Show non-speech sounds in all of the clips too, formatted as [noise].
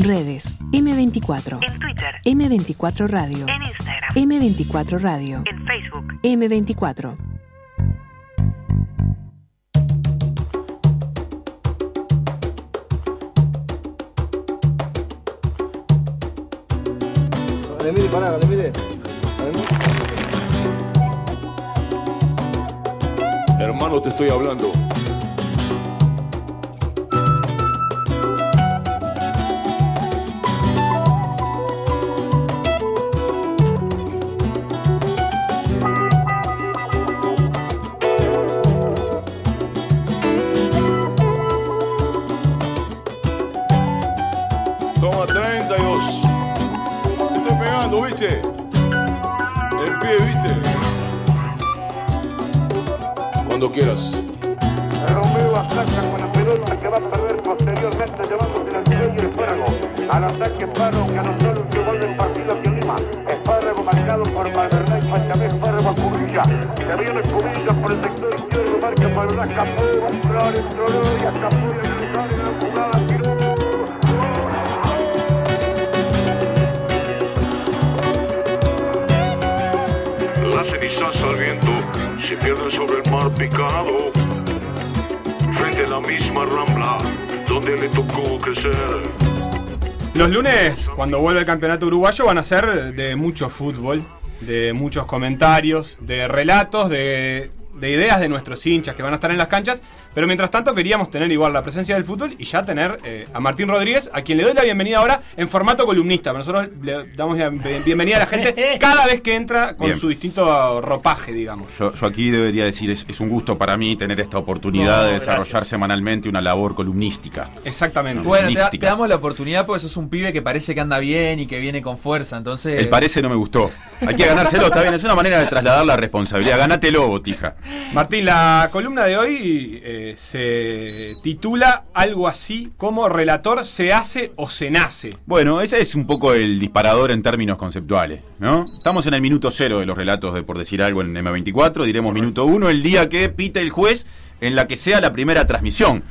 Redes M24. En Twitter. M24 Radio. En Instagram. M24 Radio. En Facebook. M24. Dale, mire, pará, dale, mire. Hermano, te estoy hablando. Quieras. Romeo ataca con la pelota que va a perder posteriormente llevándose al y ataque que anotó el último gol del partido aquí en Lima. Espárrago marcado por Valverde y Pachamé Espárrago a Cubrilla. Se viene por el sector izquierdo, marca escapó, y escapó en la jugada, tiró. Viento se pierden sobre el mar picado. Frente a la misma rambla donde le tocó crecer. Los lunes, cuando vuelve el campeonato uruguayo, van a ser de mucho fútbol, de muchos comentarios, de relatos, de, de ideas de nuestros hinchas que van a estar en las canchas. Pero mientras tanto queríamos tener igual la presencia del fútbol y ya tener eh, a Martín Rodríguez, a quien le doy la bienvenida ahora en formato columnista. Nosotros le damos la bienvenida a la gente [laughs] cada vez que entra con Bien. su distinto ropaje, digamos. Yo, yo aquí debería decir, es, es un gusto para mí tener esta oportunidad No, de desarrollar gracias. semanalmente una labor columnística. Exactamente. Bueno, te damos la oportunidad porque sos un pibe que parece que anda bien y que viene con fuerza. Entonces. El parece no me gustó. Hay que ganárselo, está bien. Es una manera de trasladar la responsabilidad. Ganátelo, botija. Martín, la columna de hoy eh, se titula algo así como relator se hace o se nace. Bueno, ese es un poco el disparador en términos conceptuales, ¿no? Estamos en el minuto cero de los relatos de Por Decir Algo en M24, diremos minuto uno, el día que pite el juez en la que sea la primera transmisión.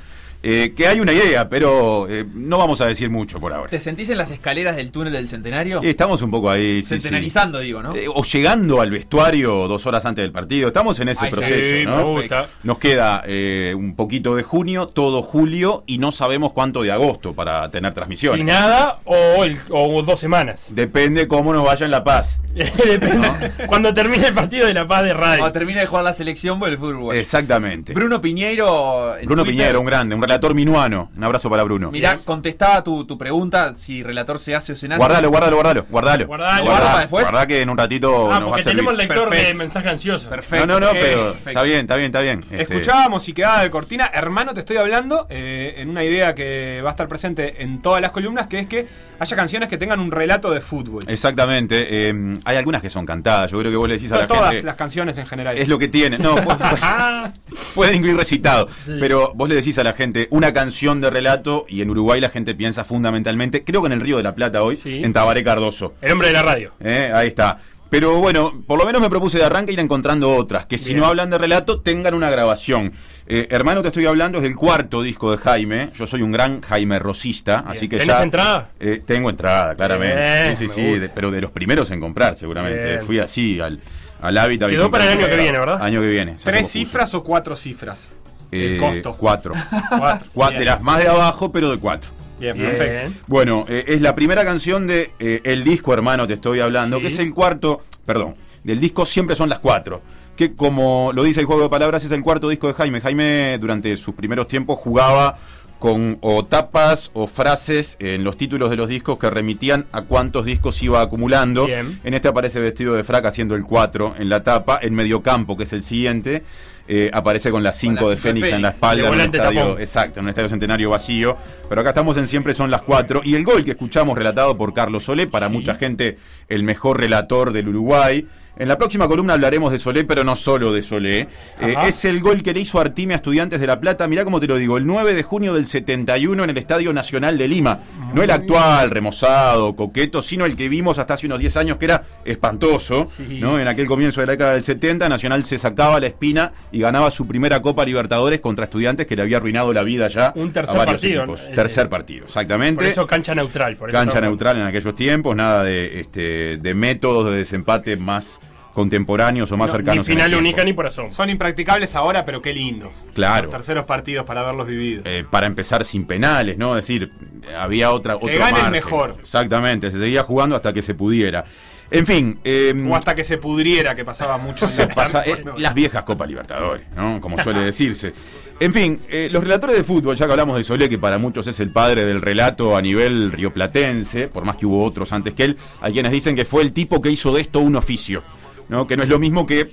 Eh, que hay una idea, pero eh, no vamos a decir mucho por ahora. ¿Te sentís en las escaleras del túnel del centenario? Eh, Estamos un poco ahí. sí, sí. Centenarizando, digo, ¿no? Eh, o llegando al vestuario dos horas antes del partido. Estamos en ese Ay, proceso. sí, ¿no? me gusta. Nos queda eh, un poquito de junio, todo julio y no sabemos cuánto de agosto para tener transmisiones. Si nada o, el- o dos semanas. Depende cómo nos vaya en La Paz. [laughs] Cuando termine el partido de La Paz de radio. Cuando termine de jugar la selección por el fútbol. Exactamente. Bruno Piñeiro. Bruno Twitter, Piñero, un grande, un relator minuano. Un abrazo para Bruno. Mirá, contestaba tu, tu pregunta si relator se hace o se nace. Guardalo, guardalo, guardalo, guardalo. Guardalo. ¿Guarda para después? Guardá que en un ratito ah, nos va a porque servir. tenemos lector de Perfecto. mensaje ansioso. Perfecto. No, no, no, pero Perfecto. está bien, está bien, está bien. Este, Escuchábamos y quedaba de cortina, hermano, te estoy hablando, eh, en una idea que va a estar presente en todas las columnas, que es que haya canciones que tengan un relato de fútbol. Exactamente. eh, hay algunas que son cantadas. Yo creo que vos le decís a la todas gente. las canciones en general. Es lo que tiene. No, [laughs] pu- pueden incluir recitado. Sí. Pero vos le decís a la gente una canción de relato y en Uruguay la gente piensa fundamentalmente, creo que en el Río de la Plata hoy, Sí. en Tabaré Cardoso. el hombre de la radio. Eh, Ahí está. Pero bueno, por lo menos me propuse de arranque ir encontrando otras, que si Bien. no hablan de relato, tengan una grabación. Eh, hermano, te estoy hablando, es del cuarto disco de Jaime. Yo soy un gran Jaime Rosista, así que ¿Tenés ya. entrada? Eh, tengo entrada, claramente. Bien, sí, sí, sí, de- pero de los primeros en comprar, seguramente. Bien. Fui así al, al hábitat. Quedó para el año que viene, ¿verdad? Año que viene. ¿Tres cifras o cuatro cifras? Eh, el costo. Cuatro. [laughs] Cuatro. De las más de abajo, pero de cuatro. Bien, Bien. perfecto. Bueno, eh, es la primera canción de eh, el disco, hermano, te estoy hablando, Sí. que es el cuarto, perdón, del disco siempre son las cuatro. Que como lo dice el juego de palabras, es el cuarto disco de Jaime. Jaime durante sus primeros tiempos jugaba con o tapas o frases en los títulos de los discos que remitían a cuántos discos iba acumulando. Bien. En este aparece vestido de frac haciendo el 4 en la tapa. En mediocampo, que es el siguiente, eh, aparece con las 5 la de cinco de Fénix en la espalda. En un estadio, exacto, en un estadio centenario vacío. Pero acá estamos en Siempre son las 4. Y el gol que escuchamos relatado por Carlos Solé, para mucha gente el mejor relator del Uruguay. En la próxima columna hablaremos de Solé, pero no solo de Solé. Eh, Ajá. es el gol que le hizo Artime a Estudiantes de La Plata. Mirá cómo te lo digo, el 9 de junio del 71 en el Estadio Nacional de Lima. No el actual, remozado, coqueto, sino el que vimos hasta hace unos 10 años que era espantoso. Sí. ¿no? En aquel comienzo de la década del 70, Nacional se sacaba la espina y ganaba su primera Copa Libertadores contra Estudiantes que le había arruinado la vida ya Un tercer a varios partido, equipos. ¿no? Tercer Eh, partido, exactamente. Por eso cancha neutral. Por eso Cancha neutral en aquellos tiempos, nada de, este, de métodos de desempate más contemporáneos o más no, cercanos. Ni final única ni por asomo. Son impracticables ahora, pero qué lindos. Claro. Los terceros partidos para haberlos vivido. Eh, para empezar sin penales, ¿no? Es decir, había otra otro gane el margen. mejor. Exactamente, se seguía jugando hasta que se pudiera. En fin, eh, O hasta que se pudriera, que pasaba mucho. en se la- pasa- eh, las viejas Copas Libertadores, ¿no? Como suele [laughs] decirse. En fin, eh, los relatores de fútbol, ya que hablamos de Solé, que para muchos es el padre del relato a nivel rioplatense, por más que hubo otros antes que él, hay quienes dicen que fue el tipo que hizo de esto un oficio, ¿no? Que no es lo mismo que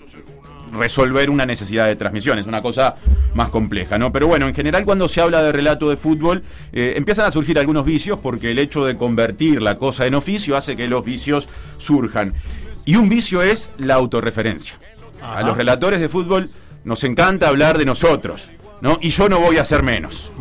resolver una necesidad de transmisión, es una cosa más compleja, ¿no? Pero bueno, en general cuando se habla de relato de fútbol, eh, empiezan a surgir algunos vicios porque el hecho de convertir la cosa en oficio hace que los vicios surjan. Y un vicio es la autorreferencia. A los relatores de fútbol nos encanta hablar de nosotros, ¿no? Y yo no voy a ser menos.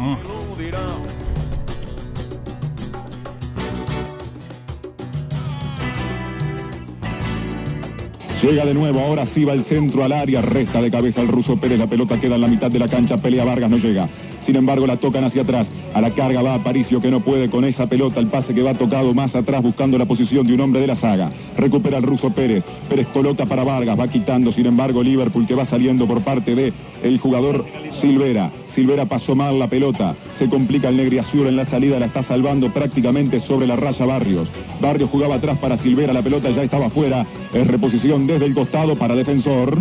Llega de nuevo, ahora sí va el centro al área, resta de cabeza el ruso Pérez, la pelota queda en la mitad de la cancha, pelea Vargas, no llega. Sin embargo, la tocan hacia atrás. A la carga va Aparicio que no puede con esa pelota. El pase que va tocado más atrás buscando la posición de un hombre de la saga. Recupera el ruso Pérez. Pérez coloca para Vargas, va quitando. Sin embargo, Liverpool que va saliendo por parte de el jugador Silvera. Silvera pasó mal la pelota. Se complica el Negriazur en la salida. La está salvando prácticamente sobre la raya Barrios. Barrios jugaba atrás para Silvera. La pelota ya estaba fuera. Es reposición desde el costado para defensor.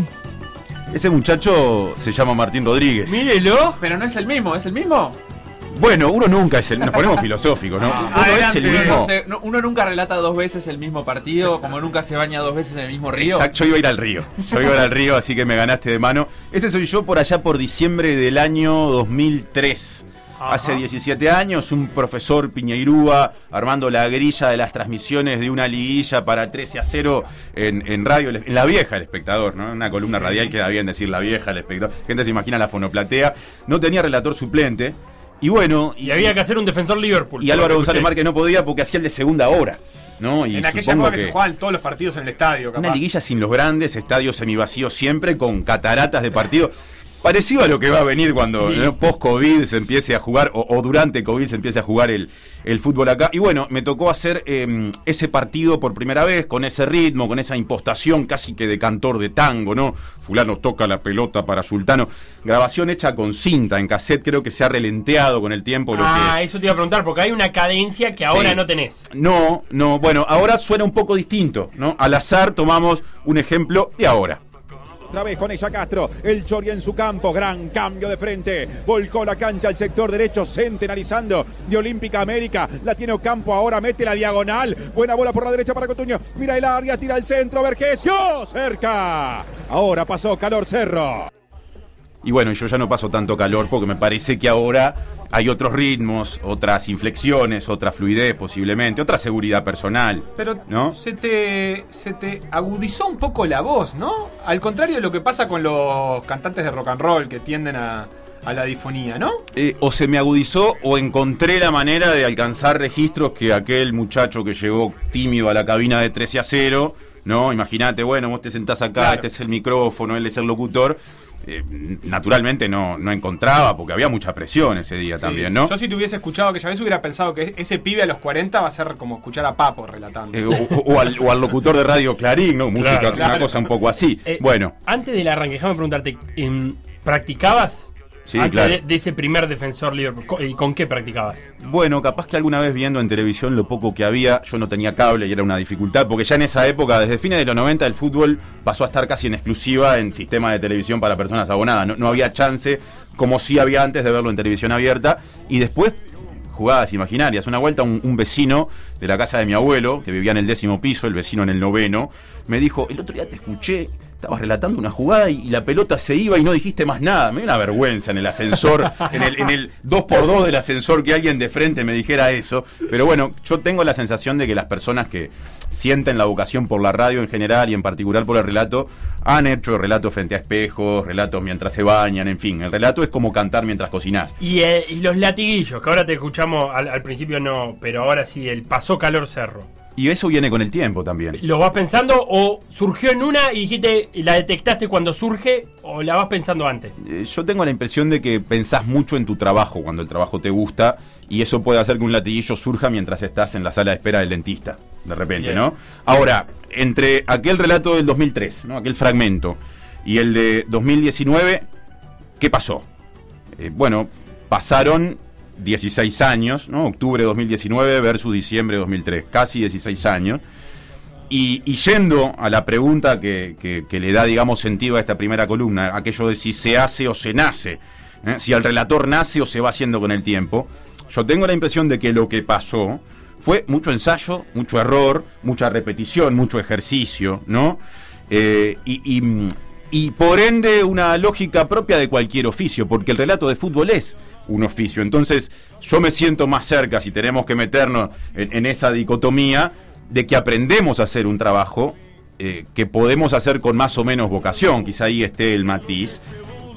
Ese muchacho se llama Martín Rodríguez. Mírelo, pero no es el mismo, ¿es el mismo? Bueno, uno nunca es el. Nos ponemos filosóficos, ¿no? Uno es el mismo. no sé, no- uno nunca relata dos veces el mismo partido, como nunca se baña dos veces en el mismo río. Exacto, yo iba a ir al río. Yo iba a ir al río, así que me ganaste de mano. Ese soy yo por allá por diciembre del año 2003. Hace 17 años, un profesor Piñeirúa armando la grilla de las transmisiones de una liguilla para 13 a 0 en, en radio, en la vieja el espectador, ¿no? Una columna radial queda bien decir la vieja el espectador. Gente se imagina la fonoplatea. No tenía relator suplente. Y bueno, Y había que hacer un defensor Liverpool. y Álvaro González. Márquez no podía porque hacía el de segunda hora. ¿no? Y En aquella época que, se jugaban todos los partidos en el estadio, capaz. una liguilla sin los grandes, estadios semivacíos siempre, con cataratas de partido. Parecido a lo que va a venir cuando ¿no? post-COVID se empiece a jugar, o, o durante COVID se empiece a jugar el, el fútbol acá. Y bueno, me tocó hacer eh, ese partido por primera vez, con ese ritmo, con esa impostación casi que de cantor de tango, ¿no? Fulano toca la pelota para Sultano. Grabación hecha con cinta, en cassette, creo que se ha relenteado con el tiempo. Lo Ah, que, eso te iba a preguntar, porque hay una cadencia que ahora Sí. no tenés. no, no, bueno, ahora suena un poco distinto, ¿no? Al azar tomamos un ejemplo de ahora. Otra vez con ella Castro, el Chori en su campo, gran cambio de frente, volcó la cancha al sector derecho, centenarizando de Olímpica América, la tiene Ocampo ahora, mete la diagonal, buena bola por la derecha para Cotuño, mira el área, tira el centro, Vergesio, cerca, ahora pasó Calor Cerro. Y bueno, yo ya no paso tanto calor porque me parece que ahora hay otros ritmos, otras inflexiones, otra fluidez posiblemente, otra seguridad personal. Pero ¿No? se, te, se te agudizó un poco la voz, ¿no? Al contrario de lo que pasa con los cantantes de rock and roll que tienden a, a la difonía, ¿no? Eh, o se me agudizó o encontré la manera de alcanzar registros que aquel muchacho que llegó tímido a la cabina de 13 a 0, ¿no? Imagínate, bueno, vos te sentás acá, Claro. este es el micrófono, él es el locutor. Eh, naturalmente no, no encontraba porque había mucha presión ese día también, ¿no? Yo si te hubiese escuchado aquella vez hubiera pensado que ese pibe a los 40 va a ser como escuchar a Papo relatando. Eh, o, o al, o al locutor de Radio Clarín, ¿no? Música, Claro, una claro. cosa un poco así. Eh, bueno, Antes del arranque, déjame preguntarte, em, ¿practicabas? Sí, Antes claro. de, de ese primer defensor Liverpool. ¿Y con qué practicabas? bueno, capaz que alguna vez viendo en televisión lo poco que había, yo no tenía cable y era una dificultad, porque ya en esa época, desde fines de los 90, el fútbol pasó a estar casi en exclusiva en sistema de televisión para personas abonadas. No, no había chance, como sí había antes de verlo en televisión abierta, y después jugadas imaginarias. Una vuelta un, un vecino de la casa de mi abuelo, que vivía en el décimo piso, el vecino en el noveno, me dijo, el otro día te escuché estabas relatando una jugada y, y la pelota se iba y no dijiste más nada. Me dio una vergüenza en el ascensor, [laughs] en el, en el 2x2 del ascensor que alguien de frente me dijera eso. Pero bueno, yo tengo la sensación de que las personas que sienten la vocación por la radio en general y en particular por el relato, han hecho relatos frente a espejos, relatos mientras se bañan, en fin. El relato es como cantar mientras cocinás. Y, eh, y los latiguillos, que ahora te escuchamos, al, al principio no, pero ahora sí, el pasó calor cerro. Y eso viene con el tiempo también. ¿Lo vas pensando o surgió en una y dijiste, la detectaste cuando surge o la vas pensando antes? Eh, Yo tengo la impresión de que pensás mucho en tu trabajo cuando el trabajo te gusta y eso puede hacer que un latiguillo surja mientras estás en la sala de espera del dentista, de repente, Bien. ¿no? Ahora, entre aquel relato del 2003, ¿no? aquel fragmento, y el de 2019, ¿qué pasó? Eh, bueno, pasaron 16 años, ¿no? Octubre de 2019 versus diciembre de 2003, casi 16 años. Y, y yendo a la pregunta que, que- le da, digamos, sentido a esta primera columna, aquello de si se hace o se nace, ¿eh? si el relator nace o se va haciendo con el tiempo, yo tengo la impresión de que lo que pasó fue mucho ensayo, mucho error, mucha repetición, mucho ejercicio, ¿no? Eh, y, y por ende una lógica propia de cualquier oficio, porque el relato de fútbol es un oficio. Entonces yo me siento más cerca, si tenemos que meternos en, esa dicotomía, de que aprendemos a hacer un trabajo eh, que podemos hacer con más o menos vocación, quizá ahí esté el matiz,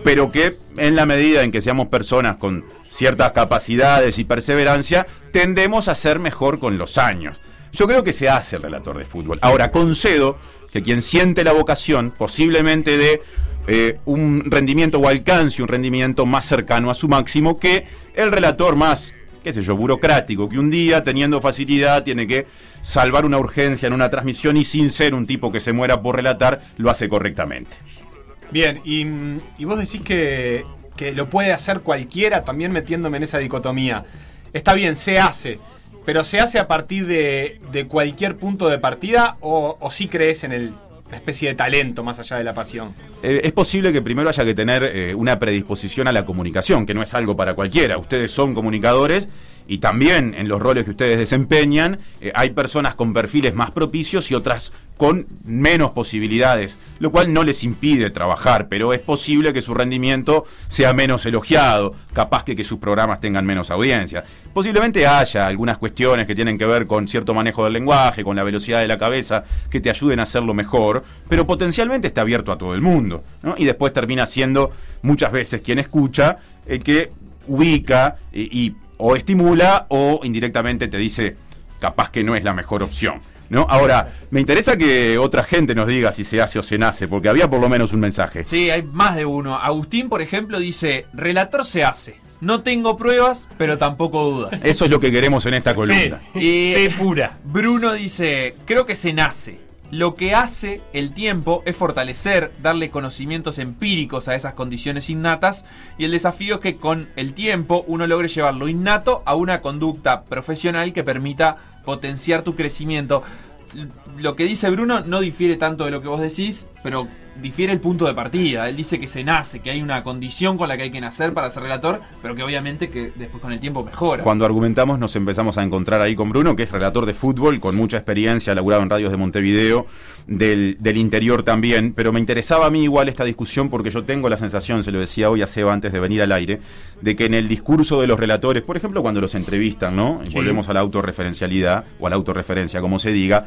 pero que en la medida en que seamos personas con ciertas capacidades y perseverancia, tendemos a ser mejor con los años. Yo creo que se hace el relator de fútbol. Ahora, concedo que quien siente la vocación posiblemente de eh, un rendimiento o alcance un rendimiento más cercano a su máximo que el relator más, qué sé yo, burocrático, que un día, teniendo facilidad, tiene que salvar una urgencia en una transmisión y sin ser un tipo que se muera por relatar, lo hace correctamente. Bien, y, y vos decís que, que lo puede hacer cualquiera, también metiéndome en esa dicotomía. Está bien, se hace, pero ¿se hace a partir de, de cualquier punto de partida o, o sí crees en el, una especie de talento más allá de la pasión? Eh, es posible que primero haya que tener eh, una predisposición a la comunicación, que no es algo para cualquiera. Ustedes son comunicadores y también en los roles que ustedes desempeñan eh, hay personas con perfiles más propicios y otras con menos posibilidades, lo cual no les impide trabajar, pero es posible que su rendimiento sea menos elogiado, capaz que, que sus programas tengan menos audiencia. Posiblemente haya algunas cuestiones que tienen que ver con cierto manejo del lenguaje, con la velocidad de la cabeza, que te ayuden a hacerlo mejor, pero potencialmente está abierto a todo el mundo. Y después termina siendo muchas veces quien escucha el que ubica y o estimula o indirectamente te dice capaz que no es la mejor opción. ¿No? Ahora, me interesa que otra gente nos diga si se hace o se nace, porque había por lo menos un mensaje. Sí, hay más de uno. Agustín, por ejemplo, dice, relator se hace. No tengo pruebas, pero tampoco dudas. Eso es lo que queremos en esta columna. Y Fe pura. Bruno dice, creo que se nace. Lo que hace el tiempo es fortalecer, darle conocimientos empíricos a esas condiciones innatas y el desafío es que con el tiempo uno logre llevar lo innato a una conducta profesional que permita potenciar tu crecimiento. Lo que dice Bruno no difiere tanto de lo que vos decís, pero difiere el punto de partida. Él dice que se nace, que hay una condición con la que hay que nacer para ser relator, pero que obviamente que después con el tiempo mejora. Cuando argumentamos nos empezamos a encontrar ahí con Bruno, que es relator de fútbol, con mucha experiencia, laburado en radios de Montevideo, del, del interior también, pero me interesaba a mí igual esta discusión porque yo tengo la sensación, se lo decía hoy a Seba antes de venir al aire, de que en el discurso de los relatores, por ejemplo cuando los entrevistan, ¿no? Y Sí. volvemos a la autorreferencialidad o a la autorreferencia, como se diga,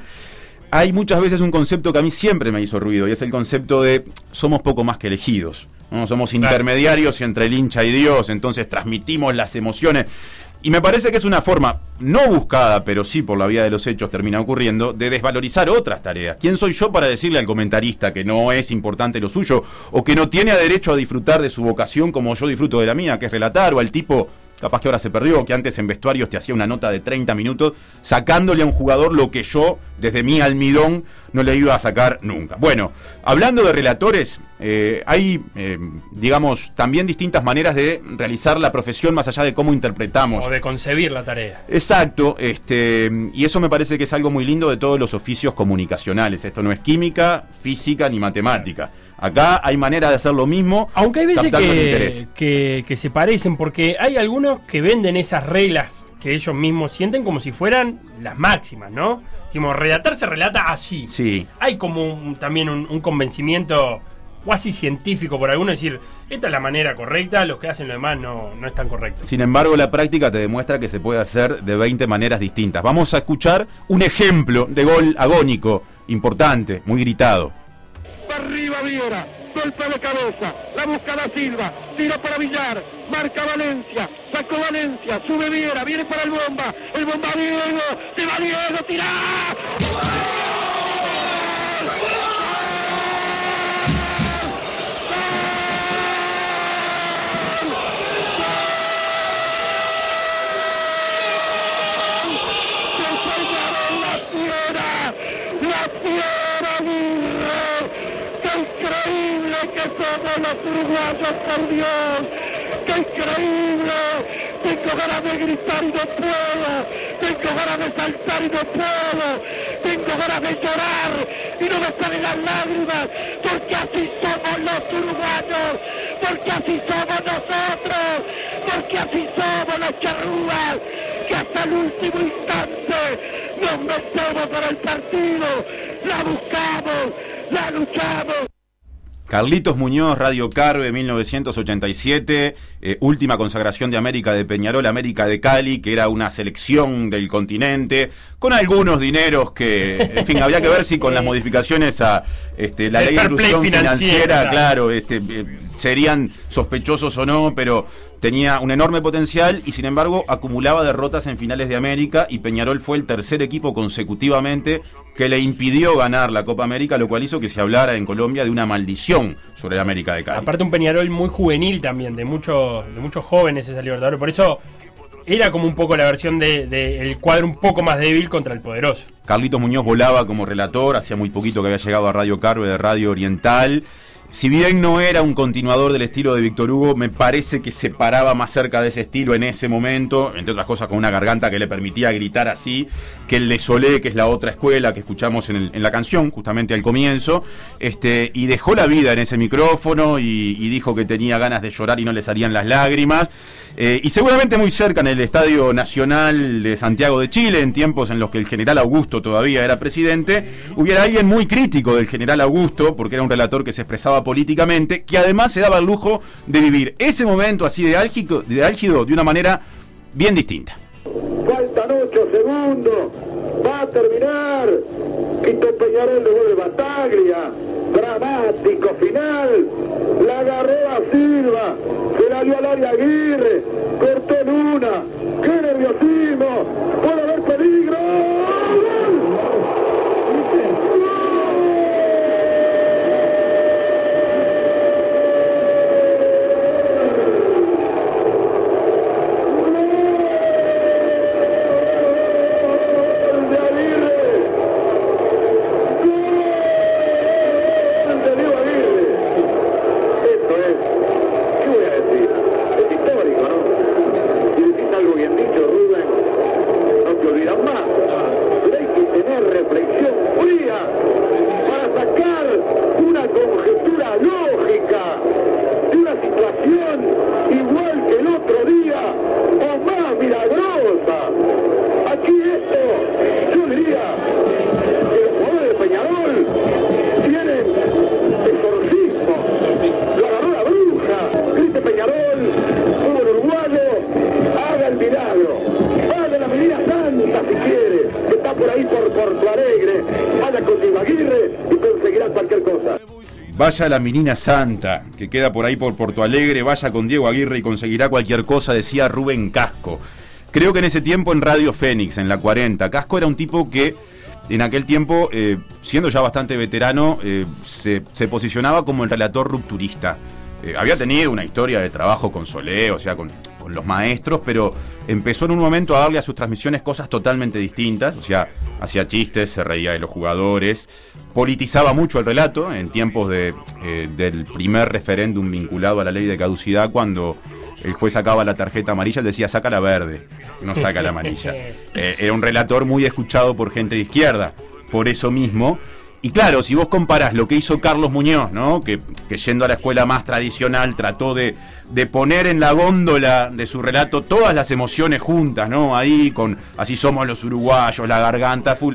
hay muchas veces un concepto que a mí siempre me hizo ruido y es el concepto de somos poco más que elegidos. ¿no? Somos intermediarios entre el hincha y Dios, entonces transmitimos las emociones. Y me parece que es una forma, no buscada, pero sí por la vía de los hechos termina ocurriendo, de desvalorizar otras tareas. ¿Quién soy yo para decirle al comentarista que no es importante lo suyo o que no tiene derecho a disfrutar de su vocación como yo disfruto de la mía, que es relatar, o al tipo capaz que ahora se perdió, que antes en vestuarios te hacía una nota de 30 minutos, sacándole a un jugador lo que yo, desde mi almidón, no le iba a sacar nunca. Bueno, hablando de relatores, eh, hay, eh, digamos, también distintas maneras de realizar la profesión más allá de cómo interpretamos. O de concebir la tarea. Exacto, este, y eso me parece que es algo muy lindo de todos los oficios comunicacionales. Esto no es química, física ni matemática. Acá hay manera de hacer lo mismo, Aunque hay veces que, que, que se parecen, porque hay algunos que venden esas reglas que ellos mismos sienten como si fueran las máximas, ¿no? Decimos, relatar se relata así. Sí. Hay como un- también un, un convencimiento cuasi científico por alguno, decir, esta es la manera correcta, los que hacen lo demás no, no es tan correcto. Sin embargo, la práctica te demuestra que se puede hacer de 20 maneras distintas. Vamos a escuchar un ejemplo de gol agónico, importante, muy gritado. Viera, golpe de cabeza, la busca da Silva, tira para Villar, marca Valencia, sacó Valencia, sube Viera, viene para el bomba, el bomba Diego, se va Diego, tira. La fiera, la fiera Aguirre, qué increíble que uruguayos, por Dios, qué increíble, tengo ganas de gritar y no puedo, tengo ganas de saltar y no puedo, tengo ganas de llorar y no me salen las lágrimas, porque así somos los uruguayos, porque así somos nosotros, porque así somos los charrúas, que hasta el último instante nos metemos para el partido, la buscamos, la luchamos. Carlitos Muñoz, Radio Carve, 1987, eh, última consagración de América de Peñarol, América de Cali, que era una selección del continente, con algunos dineros que, en fin, había que ver si con las modificaciones a este, la El ley de inclusión financiera, claro. claro, este, eh, serían sospechosos o no, pero tenía un enorme potencial y sin embargo acumulaba derrotas en finales de América y Peñarol fue el tercer equipo consecutivamente que le impidió ganar la Copa América, lo cual hizo que se hablara en Colombia de una maldición sobre la América de Cali. Aparte un Peñarol muy juvenil también, de muchos, de muchos jóvenes esa Libertadores. Por eso era como un poco la versión del de, el cuadro un poco más débil contra el poderoso. Carlitos Muñoz volaba como relator, hacía muy poquito que había llegado a Radio Carve de Radio Oriental. Si bien no era un continuador del estilo de Víctor Hugo, me parece que se paraba más cerca de ese estilo en ese momento, entre otras cosas con una garganta que le permitía gritar así, que el de Solé, que es la otra escuela que escuchamos en, la canción, justamente al comienzo, este, y dejó la vida en ese micrófono y, y dijo que tenía ganas de llorar y no le salían las lágrimas. Eh, y seguramente muy cerca en el Estadio Nacional de Santiago de Chile, en tiempos en los que el general Augusto todavía era presidente, hubiera alguien muy crítico del general Augusto, porque era un relator que se expresaba políticamente, que además se daba el lujo de vivir ese momento así de álgido de, álgido de una manera bien distinta. Faltan 8 segundos. Va a terminar. Quito Peñarol devuelve Bataglia. Dramático final. La agarró a Silva. Se la dio al área Aguirre. Cortó en una. ¡Qué nerviosismo! ¡Puede haber peligro! Vaya la menina santa, que queda por ahí por Porto Alegre, vaya con Diego Aguirre y conseguirá cualquier cosa, decía Rubén Casco. Creo que en ese tiempo en Radio Fénix, en la 40, Casco era un tipo que en aquel tiempo, eh, siendo ya bastante veterano, eh, se, posicionaba como el relator rupturista. Eh, había tenido una historia de trabajo con Solé, o sea, con, con los maestros, pero empezó en un momento a darle a sus transmisiones cosas totalmente distintas, o sea, hacía chistes, se reía de los jugadores, politizaba mucho el relato en tiempos de, eh, del primer referéndum vinculado a la ley de caducidad, cuando el juez sacaba la tarjeta amarilla, él decía, saca la verde, no saca la amarilla. [laughs] Eh, era un relator muy escuchado por gente de izquierda, por eso mismo. Y claro, si vos comparás lo que hizo Carlos Muñoz, ¿no? Que, que yendo a la escuela más tradicional trató de, de poner en la góndola de su relato todas las emociones juntas, ¿no? Ahí con así somos los uruguayos, la garganta full.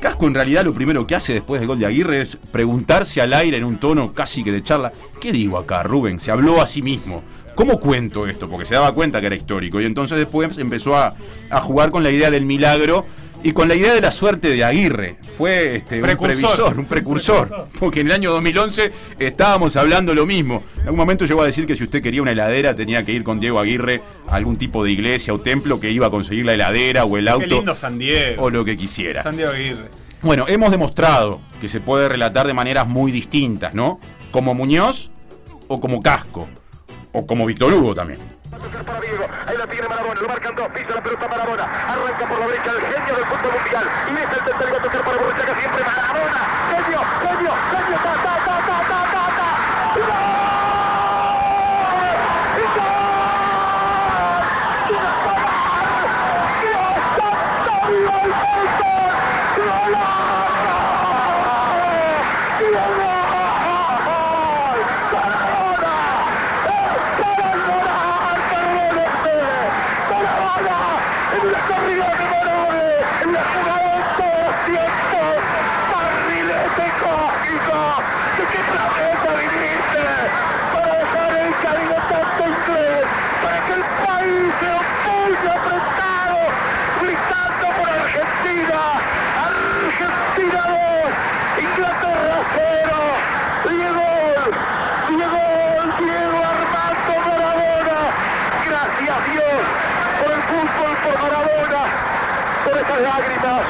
Casco en realidad lo primero que hace después del gol de Aguirre es preguntarse al aire en un tono casi que de charla, ¿qué digo acá, Rubén? Se habló a sí mismo. ¿Cómo cuento esto? Porque se daba cuenta que era histórico. Y entonces después empezó a, a jugar con la idea del milagro y con la idea de la suerte de Aguirre. Fue este, un Precursor. previsor, un precursor. Porque en el año 2011 estábamos hablando lo mismo. En algún momento llegó a decir que si usted quería una heladera tenía que ir con Diego Aguirre a algún tipo de iglesia o templo que iba a conseguir la heladera o el Qué auto lindo San Diego. o lo que quisiera. San Diego Aguirre. Bueno, hemos demostrado que se puede relatar de maneras muy distintas, ¿no? Como Muñoz o como Casco. O como Víctor Hugo también. Para Diego. Ahí la tiene Marabona, lo marcan dos, pisa la pelota Marabona, arranca por la derecha el genio del fútbol mundial. Y es el tercero a tocar para Borruchaga siempre Marabona, genio, ta, ta, ta, ta, ta, ta, ta. En la corrida de Marabona, en la jugada de todos tiempos, barrilete cósmico, ¿de qué planeta viniste? Para dejar el camino tanto inglés, para que el país se opulle apretado, gritando por Argentina, Argentina 2, Inglaterra 0, Diego, Diego, Diego Armando Maradona, gracias Dios por el fútbol, por Maradona, por esas lágrimas,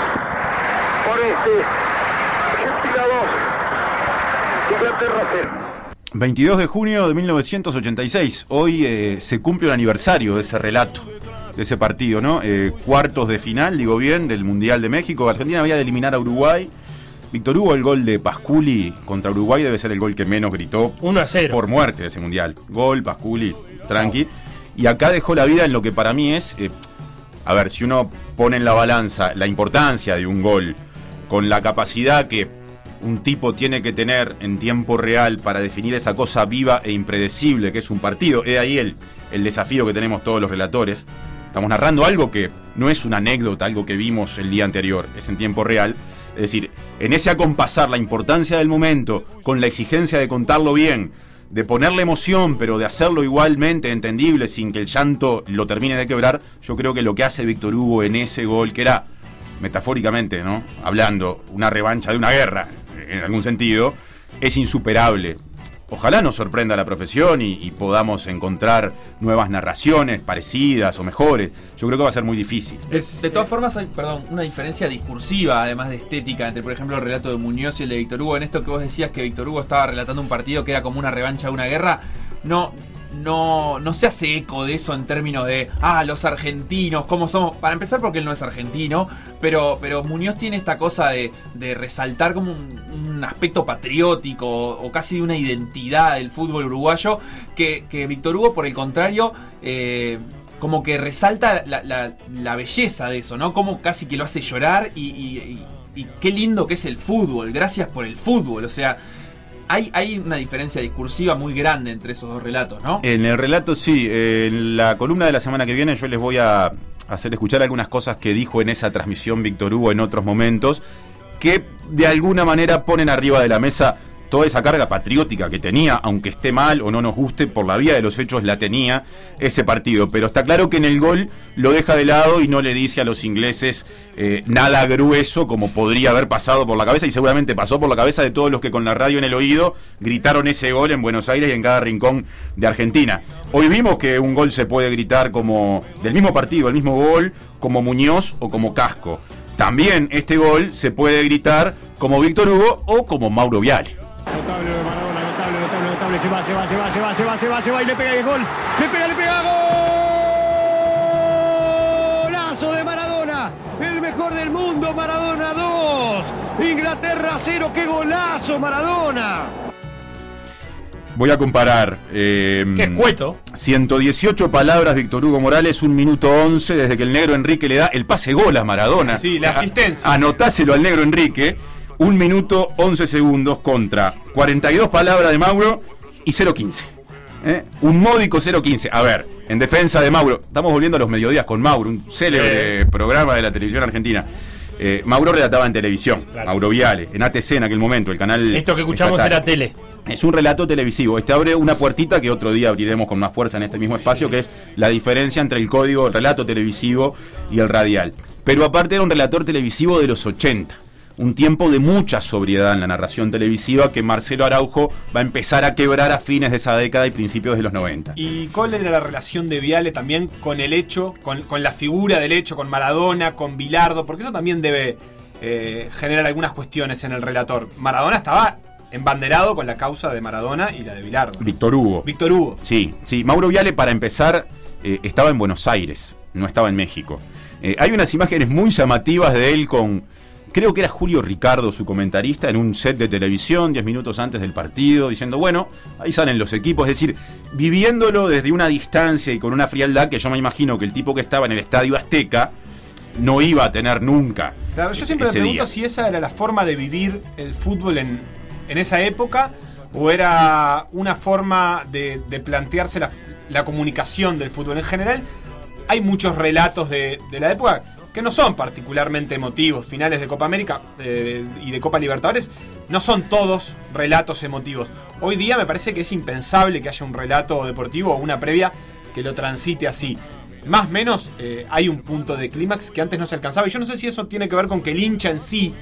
por este Argentina 2, Inglaterra 0. 22 de junio de 1986. Hoy eh, se cumple el aniversario de ese relato, de ese partido, ¿no? Eh, cuartos de final, digo bien, del Mundial de México. Argentina había de eliminar a Uruguay. Víctor Hugo, el gol de Pasculi contra Uruguay debe ser el gol que menos gritó 1 a 0. por muerte de ese mundial. Gol, Pasculi, tranqui. Y acá dejó la vida en lo que para mí es. eh, a ver, si uno pone en la balanza la importancia de un gol con la capacidad que un tipo tiene que tener en tiempo real para definir esa cosa viva e impredecible que es un partido. Es ahí el, el desafío que tenemos todos los relatores. Estamos narrando algo que no es una anécdota, algo que vimos el día anterior, es en tiempo real. Es decir, en ese acompasar la importancia del momento con la exigencia de contarlo bien, de ponerle emoción, pero de hacerlo igualmente entendible sin que el llanto lo termine de quebrar, yo creo que lo que hace Víctor Hugo en ese gol, que era metafóricamente, ¿no? Hablando, una revancha de una guerra, en algún sentido, es insuperable. Ojalá nos sorprenda la profesión y, podamos encontrar nuevas narraciones parecidas o mejores. Yo creo que va a ser muy difícil. De todas formas, hay, perdón, una diferencia discursiva, además de estética, entre, por ejemplo, el relato de Muñoz y el de Víctor Hugo. En esto que vos decías que Víctor Hugo estaba relatando un partido que era como una revancha de una guerra, no, no, no se hace eco de eso en términos de, ah, los argentinos, cómo somos. Para empezar, porque él no es argentino, pero, pero Muñoz tiene esta cosa de, de resaltar como un, un aspecto patriótico o casi de una identidad del fútbol uruguayo, que, que Víctor Hugo, por el contrario, eh, como que resalta la, la- belleza de eso, ¿no? Como casi que lo hace llorar y, y- y- y qué lindo que es el fútbol, gracias por el fútbol, o sea, hay, una diferencia discursiva muy grande entre esos dos relatos, ¿no? En el relato sí, en la columna de la semana que viene yo les voy a hacer escuchar algunas cosas que dijo en esa transmisión Víctor Hugo en otros momentos, que de alguna manera ponen arriba de la mesa toda esa carga patriótica que tenía, aunque esté mal o no nos guste, por la vía de los hechos la tenía ese partido. Pero está claro que en el gol lo deja de lado y no le dice a los ingleses eh, nada grueso como podría haber pasado por la cabeza y seguramente pasó por la cabeza de todos los que con la radio en el oído gritaron ese gol en Buenos Aires y en cada rincón de Argentina. Hoy vimos que un gol se puede gritar como del mismo partido, el mismo gol, como Muñoz o como Casco. También este gol se puede gritar como Víctor Hugo o como Mauro Viale. Notable de Maradona, notable, notable, notable. Se va, se va, se va, se va, se va, se va, se va y le pega el gol. Le pega, le pega golazo de Maradona. El mejor del mundo, Maradona 2. Inglaterra 0, qué golazo, Maradona. Voy a comparar. eh, Qué escueto. 118 palabras, Víctor Hugo Morales, un minuto 11, desde que el negro Enrique le da el pase gol a Maradona. Sí, la A- asistencia. Anotáselo al negro Enrique. Un minuto 11 segundos contra 42 palabras de Mauro y 0.15. ¿eh? Un módico 0.15. A ver, en defensa de Mauro, estamos volviendo a los mediodías con Mauro, un célebre programa de la televisión argentina. Eh, Mauro relataba en televisión, Mauro Viale, en ATC en aquel momento, el canal. Esto que escuchamos estatal. era tele. Es un relato televisivo. Este abre una puertita que otro día abriremos con más fuerza en este mismo espacio, que es la diferencia entre el código, el relato televisivo y el radial. Pero aparte era un relator televisivo de los 80. Un tiempo de mucha sobriedad en la narración televisiva que Marcelo Araujo va a empezar a quebrar a fines de esa década y principios de los 90. ¿Y cuál era la relación de Viale también con el hecho, con, con la figura del hecho, con Maradona, con Bilardo? Porque eso también debe eh, generar algunas cuestiones en el relator. Maradona estaba embanderado con la causa de Maradona y la de Bilardo. Víctor Hugo. Víctor Hugo. Sí, sí. Mauro Viale, para empezar, eh, estaba en Buenos Aires, no estaba en México. Eh, hay unas imágenes muy llamativas de él con, creo que era Julio Ricardo, su comentarista, en un set de televisión, 10 minutos antes del partido, diciendo, bueno, ahí salen los equipos, es decir, viviéndolo desde una distancia y con una frialdad que yo me imagino que el tipo que estaba en el Estadio Azteca no iba a tener nunca. Claro, yo siempre me pregunto día. si esa era la forma de vivir el fútbol en, en esa época o era una forma de, de plantearse la, la comunicación del fútbol en general. Hay muchos relatos de, de la época que no son particularmente emotivos. Finales de Copa América eh, y de Copa Libertadores no son todos relatos emotivos. Hoy día me parece que es impensable que haya un relato deportivo o una previa que lo transite así. Más o menos eh, hay un punto de clímax que antes no se alcanzaba. Y yo no sé si eso tiene que ver con que el hincha en sí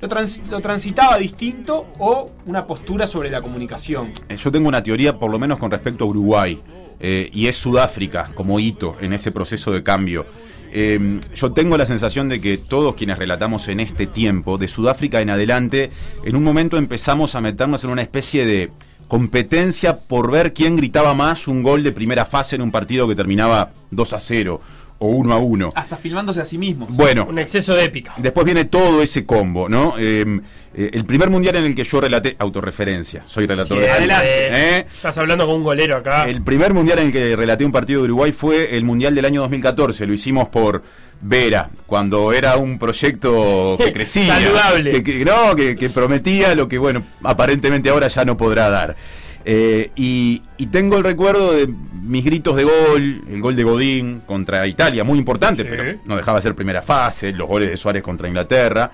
lo, trans- lo transitaba distinto o una postura sobre la comunicación. Eh, Yo tengo una teoría, por lo menos con respecto a Uruguay, eh, y es Sudáfrica como hito en ese proceso de cambio. Eh, yo tengo la sensación de que todos quienes relatamos en este tiempo, de Sudáfrica en adelante, en un momento empezamos a meternos en una especie de competencia por ver quién gritaba más un gol de primera fase en un partido que terminaba 2 a 0 o 1 a 1. Hasta filmándose a sí mismos. Bueno, Un exceso de épica. Después viene todo ese combo, ¿no? Eh, eh, el primer mundial en el que yo relaté, autorreferencia, soy relator de Siempre. fútbol, ¿eh? Estás hablando con un golero acá. El primer mundial en el que relaté un partido de Uruguay fue el mundial del año 2014. Lo hicimos por Vera, cuando era un proyecto que [laughs] crecía. Saludable. Que, que- no, que, que prometía lo que, bueno, aparentemente ahora ya no podrá dar. Eh, y, y tengo el recuerdo de mis gritos de gol, el gol de Godín contra Italia, muy importante, pero no dejaba de ser primera fase, los goles de Suárez contra Inglaterra.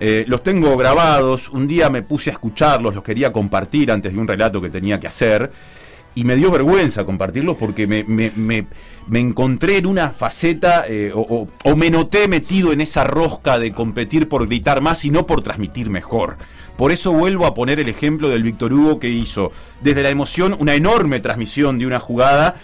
Eh, los tengo grabados, un día me puse a escucharlos, los quería compartir antes de un relato que tenía que hacer. Y me dio vergüenza compartirlos porque me, me- me- me encontré en una faceta eh, o, o- o me noté metido en esa rosca de competir por gritar más y no por transmitir mejor. Por eso vuelvo a poner el ejemplo del Víctor Hugo que hizo desde la emoción una enorme transmisión de una jugada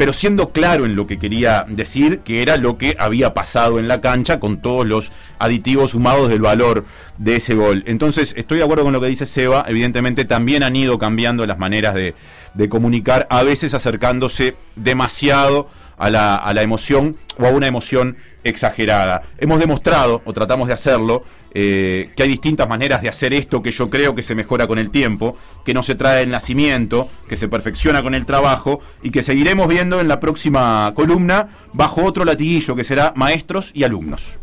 pero siendo claro en lo que quería decir, que era lo que había pasado en la cancha con todos los aditivos sumados del valor de ese gol. Entonces, estoy de acuerdo con lo que dice Seba, evidentemente también han ido cambiando las maneras de, de comunicar, a veces acercándose demasiado a la, a la emoción o a una emoción exagerada. Hemos demostrado, o tratamos de hacerlo, eh, que hay distintas maneras de hacer esto que yo creo que se mejora con el tiempo, que no se trae el nacimiento, que se perfecciona con el trabajo y que seguiremos viendo en la próxima columna bajo otro latiguillo que será maestros y alumnos.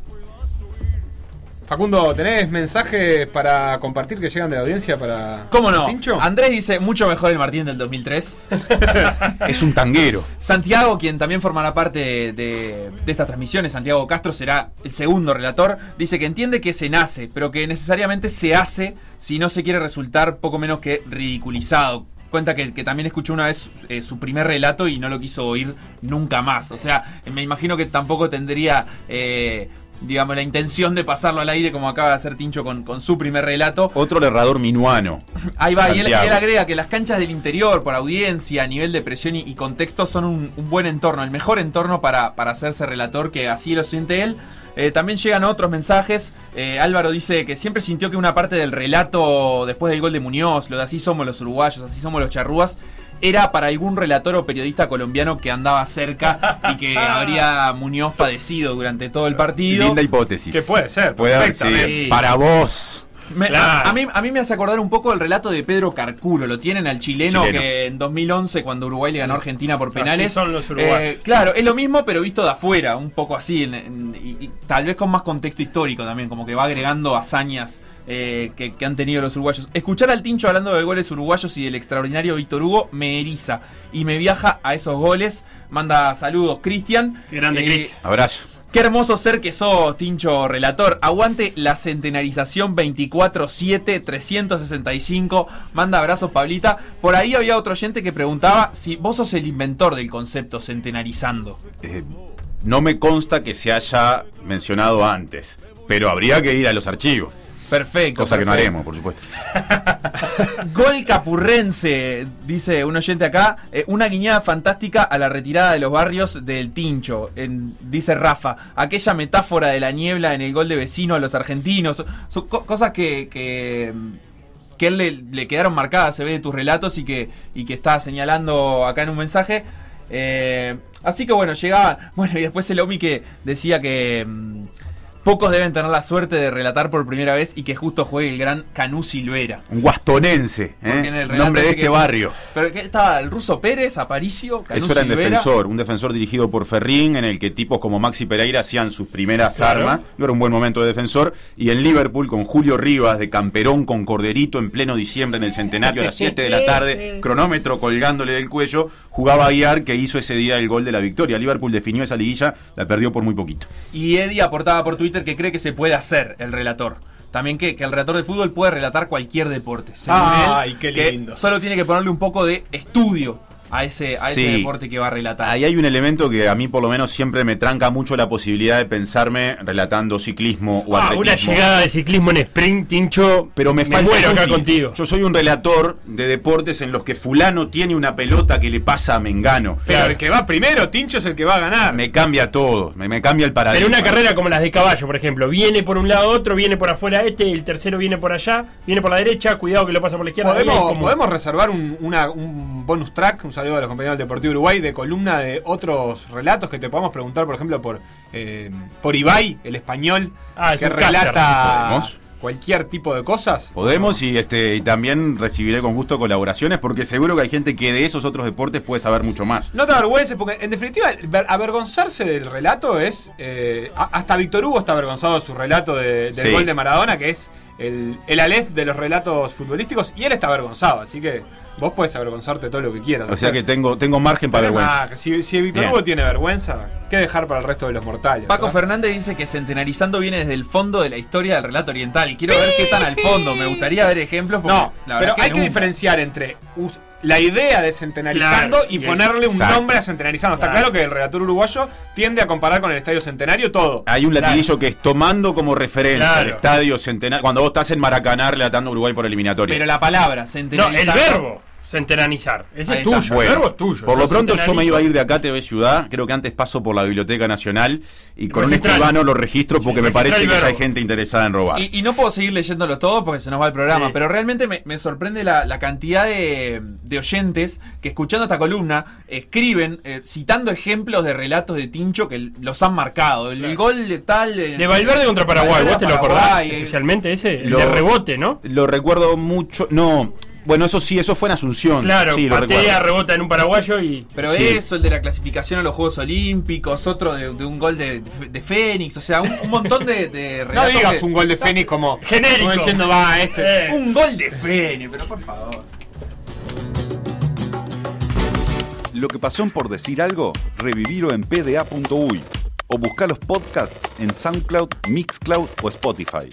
Facundo, ¿tenés mensajes para compartir que llegan de la audiencia para ¿Cómo no? Andrés dice mucho mejor el Martín del 2003. [laughs] Es un tanguero. Santiago, quien también formará parte de, de estas transmisiones, Santiago Castro será el segundo relator, dice que entiende que se nace, pero que necesariamente se hace si no se quiere resultar poco menos que ridiculizado. Cuenta que, que también escuchó una vez eh, su primer relato y no lo quiso oír nunca más. O sea, me imagino que tampoco tendría, eh, digamos, la intención de pasarlo al aire como acaba de hacer Tincho con, con su primer relato. Otro narrador minuano. Ahí va, y él, agrega que las canchas del interior, por audiencia, nivel de presión y, y contexto, son un, un buen entorno, el mejor entorno para, para hacerse relator, que así lo siente él. Eh, también llegan otros mensajes. Eh, Álvaro dice que siempre sintió que una parte del relato después del gol de Muñoz, lo de así somos los uruguayos, así somos los charrúas, era para algún relator o periodista colombiano que andaba cerca y que [laughs] habría Muñoz padecido durante todo el partido. Linda hipótesis. Que puede ser, Puede haber sido. Para vos. Me- Claro. a, mí, a mí me hace acordar un poco el relato de Pedro Carcuro. Lo tienen al chileno, Chileno. que en 2011, cuando Uruguay le ganó a Argentina por Así penales. son los uruguayos. eh, claro, es lo mismo, pero visto de afuera, un poco así. en- en- y, y tal vez con más contexto histórico también, como que va agregando hazañas eh, que, que han tenido los uruguayos. Escuchar al Tincho hablando de goles uruguayos y del extraordinario Víctor Hugo me eriza y me viaja a esos goles. Manda saludos, Cristian. Grande, Eh. Abrazo. Qué hermoso ser que sos, Tincho Relator. Aguante la centenarización 24-7, 365. Manda abrazos, Pablita. Por ahí había otro oyente que preguntaba si vos sos el inventor del concepto centenarizando. Eh, no me consta que se haya mencionado antes, pero habría que ir a los archivos. Perfecto. Cosa que no haremos, por supuesto. [laughs] Gol capurrense, dice un oyente acá. eh, una guiñada fantástica a la retirada de los barrios del Tincho. en- dice Rafa. Aquella metáfora de la niebla en el gol de vecino a los argentinos. Son co- cosas que. que que él le, le quedaron marcadas, se ve de tus relatos y que, y que está señalando acá en un mensaje. Eh, así que bueno, llegaban. [laughs] Bueno, y después el Omi que decía que mm, pocos deben tener la suerte de relatar por primera vez y que justo juegue el gran Canú Silvera. Un guastonense, ¿eh? en el nombre de este que- barrio. Pero que estaba el ruso Pérez, Aparicio, Canú Eso era defensor, un defensor dirigido por Ferrín, en el que tipos como Maxi Pereira hacían sus primeras Claro. armas. No era un buen momento de defensor. Y en Liverpool, con Julio Rivas de Camperón con Corderito en pleno diciembre en el centenario a las 7 de la tarde, [laughs] cronómetro colgándole del cuello, jugaba Aguiar que hizo ese día el gol de la victoria. Liverpool definió esa liguilla, la perdió por muy poquito. Y Eddie aportaba por Twitter que cree que se puede hacer el relator. También que, que el relator de fútbol puede relatar cualquier deporte. según Ay, él, qué que lindo. Solo tiene que ponerle un poco de estudio a ese, a ese deporte que va a relatar. Ahí hay un elemento que a mí por lo menos siempre me tranca mucho la posibilidad de pensarme relatando ciclismo o Ah, atletismo. una llegada de ciclismo en sprint, Tincho. Pero me, me falta muero acá contigo. Yo soy un relator de deportes en los que fulano tiene una pelota que le pasa a Mengano. Pero el que va primero, Tincho es el que va a ganar. Me cambia todo, me, me cambia el paradigma. Pero una carrera como las de caballo, por ejemplo, viene por un lado otro, viene por afuera este, el tercero viene por allá, viene por la derecha, cuidado que lo pasa por la izquierda. ¿Podemos, como- podemos reservar un, una- un bonus track, un saludo a los compañeros del Deportivo Uruguay, de columna de otros relatos que te podamos preguntar, por ejemplo, por, eh, por Ibai, el español, Ah, es que relata cualquier tipo de cosas. Podemos y este y también recibiré con gusto colaboraciones porque seguro que hay gente que de esos otros deportes puede saber mucho más. No te avergüences, porque en definitiva, ver- avergonzarse del relato es. eh, hasta Víctor Hugo está avergonzado de su relato de- del Sí. gol de Maradona, que es el, el Aleph de los relatos futbolísticos, y él está avergonzado, así que vos podés avergonzarte todo lo que quieras. O sea que tengo tengo margen para vergüenza. si, si Víctor. Hugo tiene vergüenza, ¿qué dejar para el resto de los mortales? Paco verdad? Fernández dice que centenarizando viene desde el fondo de la historia del relato oriental. Quiero ver qué tan al fondo. Me gustaría ver ejemplos. porque No, la pero es que hay que diferenciar entre la idea de centenarizando Claro, y y ponerle un Exacto. nombre a centenarizando. Está Claro. claro que el relator uruguayo tiende a comparar con el estadio centenario todo. Hay un latiguillo que es tomando como referencia Claro. el estadio centenario. Cuando vos estás en Maracaná relatando Uruguay por eliminatoria. Pero la palabra, No, centenarizar. el verbo, centenanizar. Ese Ahí es tuyo, Bueno, el verbo es tuyo. Por lo pronto yo me iba a ir de acá a TV Ciudad. Creo que antes paso por la Biblioteca Nacional y con un escribano lo registro porque me parece que ya hay gente interesada en robar. Y, y no puedo seguir leyéndolo todo porque se nos va el programa, Sí. pero realmente me, me sorprende la, la cantidad de, de oyentes que escuchando esta columna escriben eh, citando ejemplos de relatos de Tincho que los han marcado. El, el gol de tal... eh, De Valverde contra Paraguay, Valverde vos te lo acordás, eh, especialmente ese, el Lo- de rebote, ¿no? Lo recuerdo mucho. No, bueno, eso sí, eso fue en Asunción. Claro, sí, patea, rebota en un paraguayo y... Pero Sí. eso, el de la clasificación a los Juegos Olímpicos, otro de, de un gol de, de Fénix, o sea, un, un montón de, de [laughs] No digas que- un gol de Fénix como [laughs] Genérico. como diciendo, va, este. Eh. Un gol de Fénix, pero por favor. Lo que pasó en por decir algo, revivirlo en pda.uy o buscar los podcasts en SoundCloud, Mixcloud o Spotify.